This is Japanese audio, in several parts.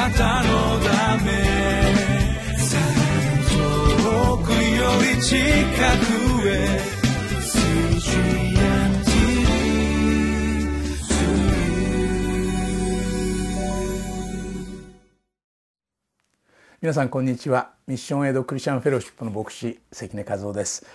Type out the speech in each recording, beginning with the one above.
なたのため遠くより近くへ皆さんこんにちは。ミッションエイドクリスチャンフェローシップの牧師関根和夫です、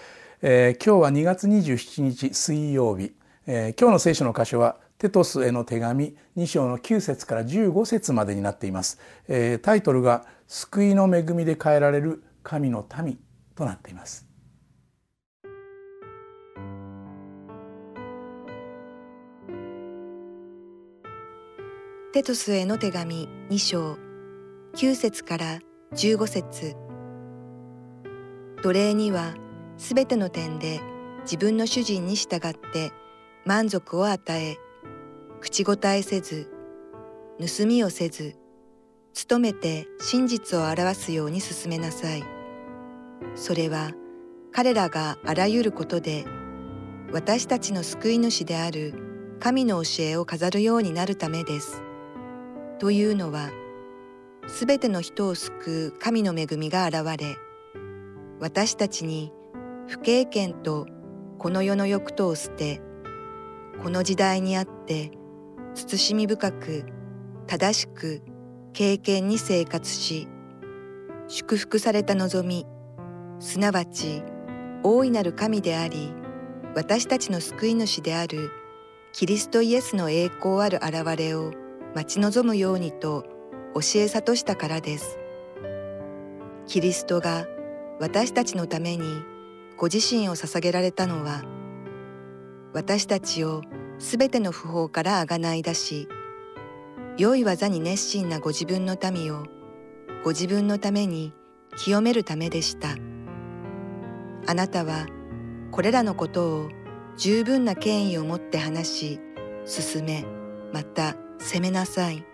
えー、今日は2月27日水曜日、えー、今日の聖書の箇所はテトスへの手紙2章の9節から15節までになっています、えー、タイトルが救いの恵みで変えられる神の民となっています。テトスへの手紙2章9節から15節。奴隷にはすべての点で自分の主人に従って満足を与え口答えせず盗みをせず努めて真実を表すように進めなさいそれは彼らがあらゆることで私たちの救い主である神の教えを飾るようになるためです。というのはすべての人を救う神の恵みが現れ私たちに不経験とこの世の欲とを捨てこの時代にあって慎み深く正しく経験に生活し祝福された望みすなわち大いなる神であり私たちの救い主であるキリストイエスの栄光ある現れを待ち望むようにと教え諭したからです。キリストが私たちのためにご自身を捧げられたのは私たちをすべての不法からあがない出し良い技に熱心なご自分の民をご自分のために清めるためでした。あなたはこれらのことを十分な権威を持って話し進めまた責めなさい。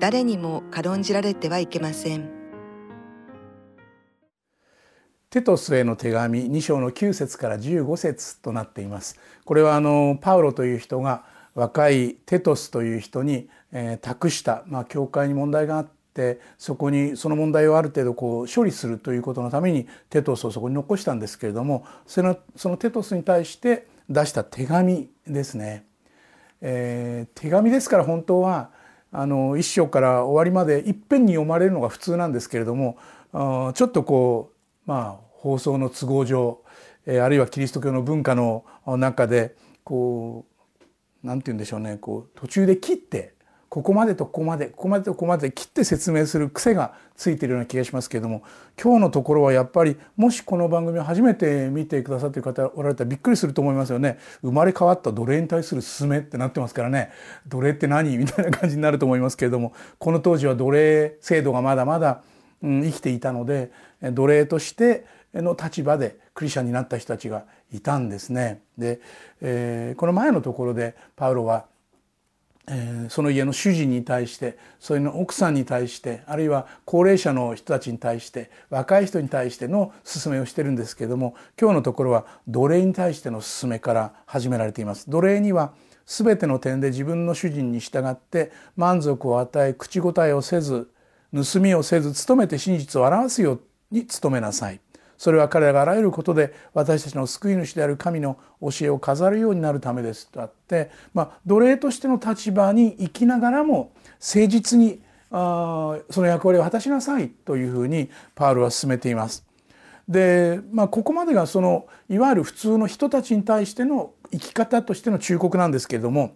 誰にも軽んじられてはいけません。テトスへの手紙2章の9節から15節となっていますこれはあのパウロという人が若いテトスという人に、えー、託した、まあ、教会に問題があってそこにその問題をある程度こう処理するということのためにテトスをそこに残したんですけれどもそのそのテトスに対して出した手紙ですね。えー、手紙ですから本当はあの一章から終わりまでいっぺんに読まれるのが普通なんですけれどもちょっとこうまあ放送の都合上あるいはキリスト教の文化の中でこう何て言うんでしょうねこう途中で切ってここまでとここまでここまでとここまで切って説明する癖がついてるような気がしますけれども今日のところはやっぱりもしこの番組を初めて見てくださってる方おられたらびっくりすると思いますよね。生まれ変わった奴隷に対する勧めってなってますからね。奴隷って何？みたいな感じになると思いますけれどもこの当時は奴隷制度がまだまだ、生きていたので奴隷としての立場でクリスチャンになった人たちがいたんですね。で、えー、この前のところでパウロはえー、その家の主人に対してそれの奥さんに対してあるいは高齢者の人たちに対して若い人に対しての勧めをしてるんですけども今日のところは奴隷に対しての勧めから始められています。奴隷には全ての点で自分の主人に従って満足を与え口答えをせず盗みをせず努めて真実を表すように努めなさい。それは彼らがあらゆることで私たちの救い主である神の教えを飾るようになるためですとあって、まあ、奴隷としての立場に生きながらも誠実にあその役割を果たしなさいというふうにパウルは進めています。で、まあ、ここまでがそのいわゆる普通の人たちに対しての生き方としての忠告なんですけれども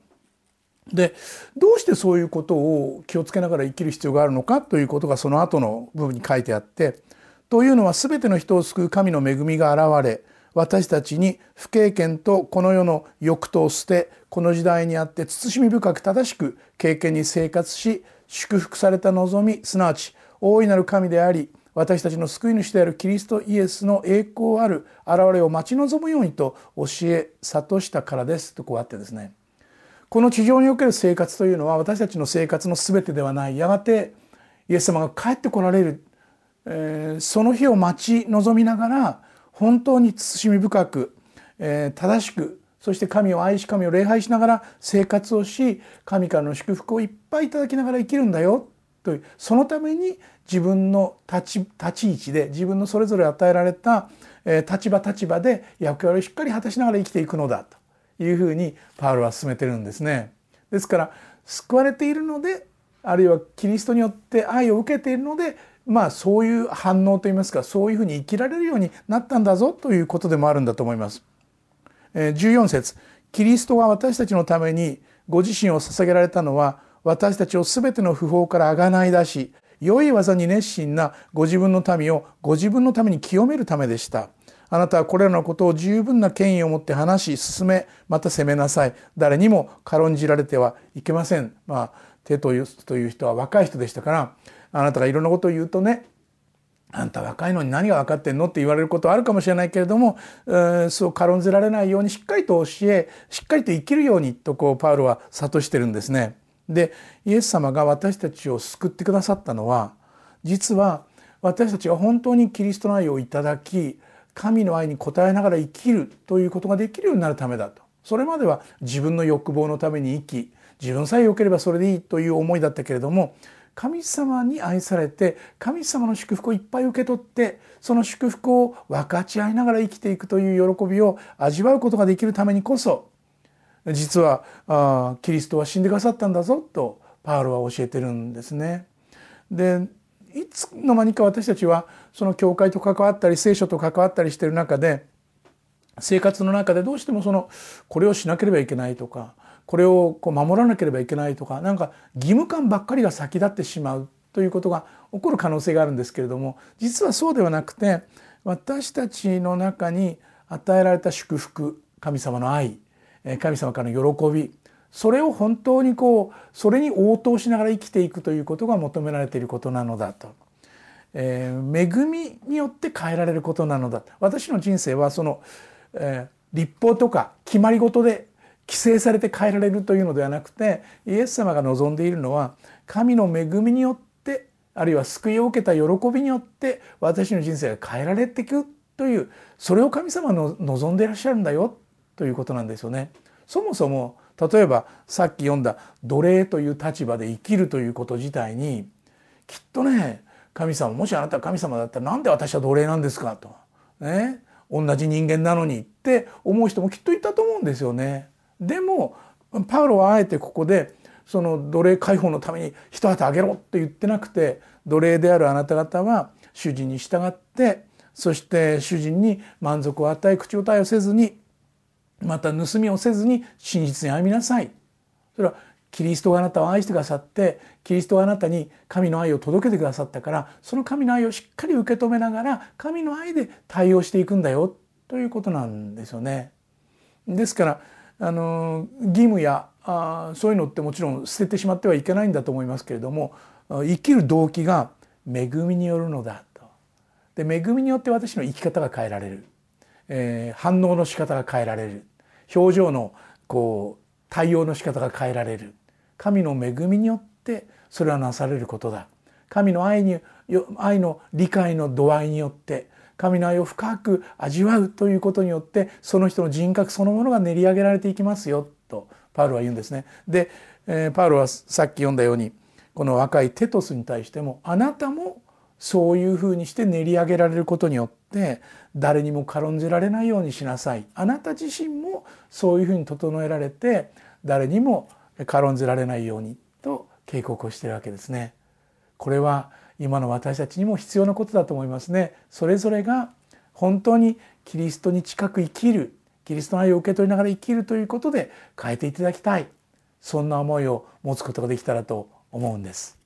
でどうしてそういうことを気をつけながら生きる必要があるのかということがその後の部分に書いてあってというのは全ての人を救う神の恵みが現れ私たちに不経験とこの世の欲とを捨てこの時代にあって慎み深く正しく経験に生活し祝福された望みすなわち大いなる神であり私たちの救い主であるキリストイエスの栄光ある現れを待ち望むようにと教え諭したからです。とこうあってですね。この地上における生活というのは私たちの生活の全てではない。やがてイエス様が帰ってこられる。えー、その日を待ち望みながら本当に慎み深く、えー、正しくそして神を愛し神を礼拝しながら生活をし神からの祝福をいっぱいいただきながら生きるんだよ。というそのために自分の立ち立ち位置で自分のそれぞれ与えられた、えー、立場立場で役割をしっかり果たしながら生きていくのだと。いうふうにパウロは進めてるんですね。ですから救われているのであるいはキリストによって愛を受けているのでまあそういう反応といいますかそういうふうに生きられるようになったんだぞということでもあるんだと思います。14節キリストが私たちのためにご自身を捧げられたのは私たちを全ての不法からあがない出し良い技に熱心なご自分の民をご自分のために清めるためでした。あなたはこれらのことを十分な権威を持って話し進めまた責めなさい誰にも軽んじられてはいけませんまあテトという人は若い人でしたからあなたがいろんなことを言うとねあんた若いのに何が分かってんのって言われることはあるかもしれないけれども、えー、そう軽んじられないようにしっかりと教えしっかりと生きるようにとこうパウロは諭してるんですね。でイエス様が私たちを救ってくださったのは実は私たちが本当にキリストの愛をいただき神の愛に応えながら生きるということができるようになるためだとそれまでは自分の欲望のために生き自分さえ良ければそれでいいという思いだったけれども神様に愛されて神様の祝福をいっぱい受け取ってその祝福を分かち合いながら生きていくという喜びを味わうことができるためにこそ実はあキリストは死んでくださったんだぞとパウロは教えてるんですね。でいつの間にか私たちはその教会と関わったり聖書と関わったりしてる中で生活の中でどうしてもそのこれをしなければいけないとかこれをこう守らなければいけないとかなんか義務感ばっかりが先立ってしまうということが起こる可能性があるんですけれども実はそうではなくて私たちの中に与えられた祝福神様の愛神様からの喜びそれを本当にこうそれに応答しながら生きていくということが求められていることなのだと。えー、恵みによって変えられることなのだ私の人生はその、えー、立法とか決まり事で規制されて変えられるというのではなくてイエス様が望んでいるのは神の恵みによってあるいは救いを受けた喜びによって私の人生が変えられていくというそれを神様の望んでいらっしゃるんだよということなんですよね。そもそも例えばさっき読んだ奴隷という立場で生きるということ自体にきっとね神様もしあなたが神様だったらなんで私は奴隷なんですかと、ね、同じ人間なのにって思う人もきっといたと思うんですよね。でもパウロはあえてここでその奴隷解放のために一旗あげろって言ってなくて奴隷であるあなた方は主人に従ってそして主人に満足を与え口答えをせずにまた盗みをせずに真実に歩みなさい。それはキリストがあなたを愛してくださってキリストがあなたに神の愛を届けてくださったからその神の愛をしっかり受け止めながら神の愛で対応していくんだよということなんですよね。ですからあの義務やあそういうのってもちろん捨ててしまってはいけないんだと思いますけれども生きる動機が恵みによるのだと。で恵みによって私の生き方が変えられる、えー、反応の仕方が変えられる。表情のこう対応の仕方が変えられる。神の恵みによってそれはなされることだ。神の愛に愛の理解の度合いによって神の愛を深く味わうということによってその人の人格そのものが練り上げられていきますよとパウロは言うんですね。で、えー、パウロはさっき読んだようにこの若いテトスに対してもあなたもそういうふうにして練り上げられることによって誰にも軽んじられないようにしなさいあなた自身もそういうふうに整えられて誰にも軽んじられないようにと警告をしているわけですね。これは今の私たちにも必要なことだと思いますね。それぞれが本当にキリストに近く生きるキリストの愛を受け取りながら生きるということで変えていただきたいそんな思いを持つことができたらと思うんです。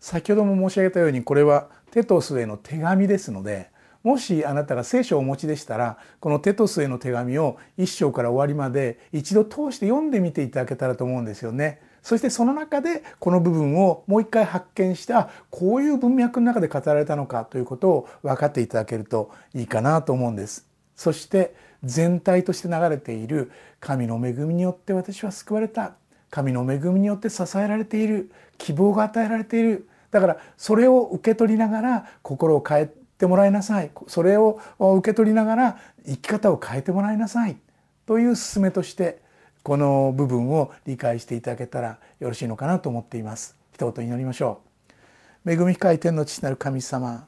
先ほども申し上げたようにこれはテトスへの手紙ですのでもしあなたが聖書をお持ちでしたらこのテトスへの手紙を一章から終わりまで一度通して読んでみていただけたらと思うんですよね。そしてその中でこの部分をもう一回発見してあこういう文脈の中で語られたのかということを分かっていただけるといいかなと思うんです。そして全体として流れている神の恵みによって私は救われた神の恵みによって支えられている希望が与えられている。だからそれを受け取りながら心を変えてもらいなさい。それを受け取りながら生き方を変えてもらいなさい。という勧めとしてこの部分を理解していただけたらよろしいのかなと思っています。一言祈りましょう。恵み深い天の父なる神様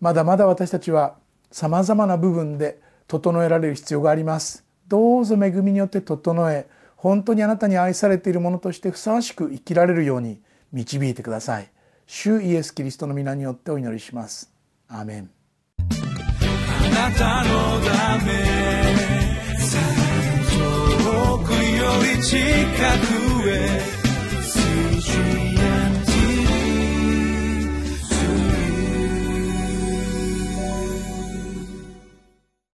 まだまだ私たちはさまざまな部分で整えられる必要があります。どうぞ恵みによって整え本当にあなたに愛されているものとしてふさわしく生きられるように導いてください。主イエス・キリストの皆によってお祈りします。アーメン。あなたのため遠くより近くへ。